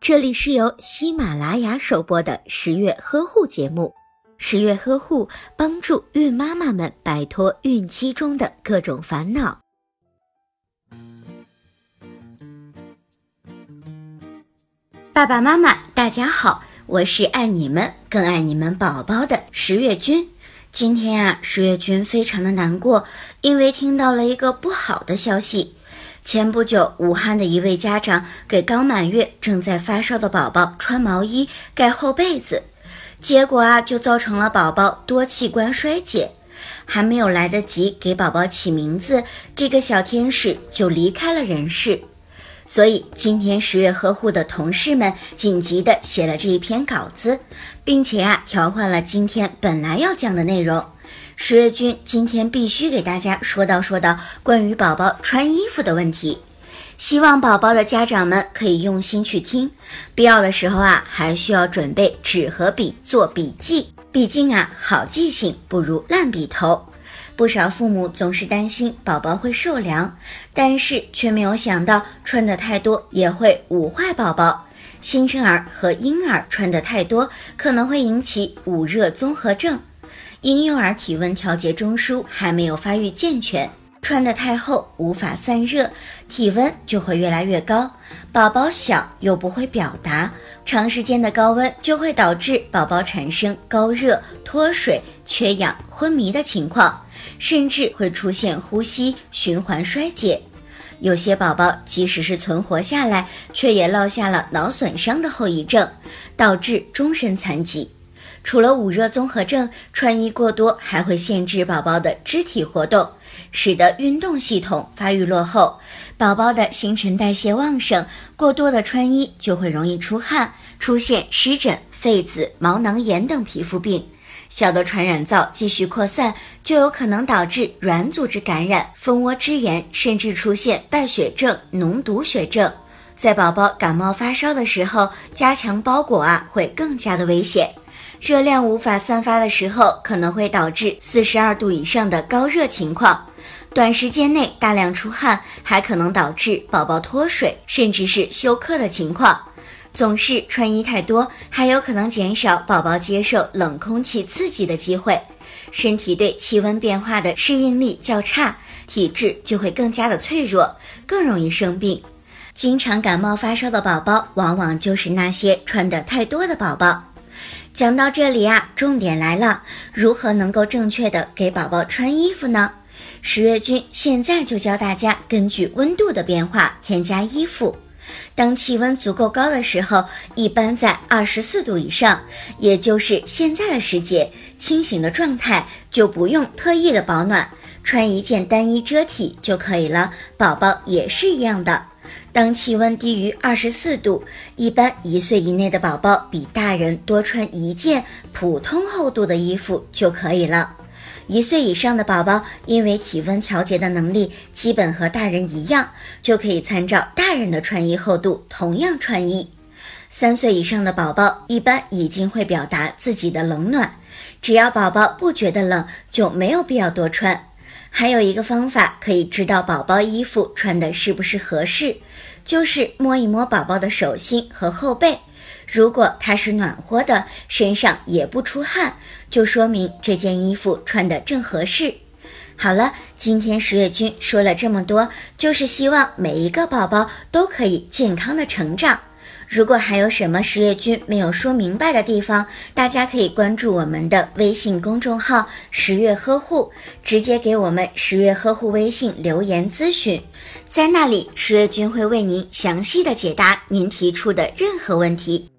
这里是由喜马拉雅首播的十月呵护节目。十月呵护帮助孕妈妈们摆脱孕期中的各种烦恼。爸爸妈妈，大家好，我是爱你们更爱你们宝宝的十月君。今天啊，十月君非常的难过，因为听到了一个不好的消息。前不久，武汉的一位家长给刚满月、正在发烧的宝宝穿毛衣、盖厚被子，结果啊，就造成了宝宝多器官衰竭，还没有来得及给宝宝起名字，这个小天使就离开了人世。所以今天十月呵护的同事们紧急的写了这一篇稿子，并且啊，调换了今天本来要讲的内容。十月君今天必须给大家说道说道关于宝宝穿衣服的问题，希望宝宝的家长们可以用心去听，必要的时候啊还需要准备纸和笔做笔记，毕竟啊好记性不如烂笔头。不少父母总是担心宝宝会受凉，但是却没有想到穿的太多也会捂坏宝宝。新生儿和婴儿穿的太多可能会引起捂热综合症。婴幼儿体温调节中枢还没有发育健全，穿得太厚无法散热，体温就会越来越高。宝宝小又不会表达，长时间的高温就会导致宝宝产生高热、脱水、缺氧、昏迷的情况，甚至会出现呼吸循环衰竭。有些宝宝即使是存活下来，却也落下了脑损伤的后遗症，导致终身残疾。除了捂热综合症，穿衣过多还会限制宝宝的肢体活动，使得运动系统发育落后。宝宝的新陈代谢旺盛，过多的穿衣就会容易出汗，出现湿疹、痱子、毛囊炎等皮肤病。小的传染灶继续扩散，就有可能导致软组织感染、蜂窝织炎，甚至出现败血症、脓毒血症。在宝宝感冒发烧的时候，加强包裹啊，会更加的危险。热量无法散发的时候，可能会导致四十二度以上的高热情况。短时间内大量出汗，还可能导致宝宝脱水，甚至是休克的情况。总是穿衣太多，还有可能减少宝宝接受冷空气刺激的机会。身体对气温变化的适应力较差，体质就会更加的脆弱，更容易生病。经常感冒发烧的宝宝，往往就是那些穿的太多的宝宝。讲到这里啊，重点来了，如何能够正确的给宝宝穿衣服呢？十月君现在就教大家根据温度的变化添加衣服。当气温足够高的时候，一般在二十四度以上，也就是现在的时节，清醒的状态就不用特意的保暖，穿一件单衣遮体就可以了。宝宝也是一样的。当气温低于二十四度，一般一岁以内的宝宝比大人多穿一件普通厚度的衣服就可以了。一岁以上的宝宝，因为体温调节的能力基本和大人一样，就可以参照大人的穿衣厚度同样穿衣。三岁以上的宝宝一般已经会表达自己的冷暖，只要宝宝不觉得冷，就没有必要多穿。还有一个方法可以知道宝宝衣服穿的是不是合适，就是摸一摸宝宝的手心和后背，如果它是暖和的，身上也不出汗，就说明这件衣服穿的正合适。好了，今天十月君说了这么多，就是希望每一个宝宝都可以健康的成长。如果还有什么十月君没有说明白的地方，大家可以关注我们的微信公众号“十月呵护”，直接给我们十月呵护微信留言咨询，在那里十月君会为您详细的解答您提出的任何问题。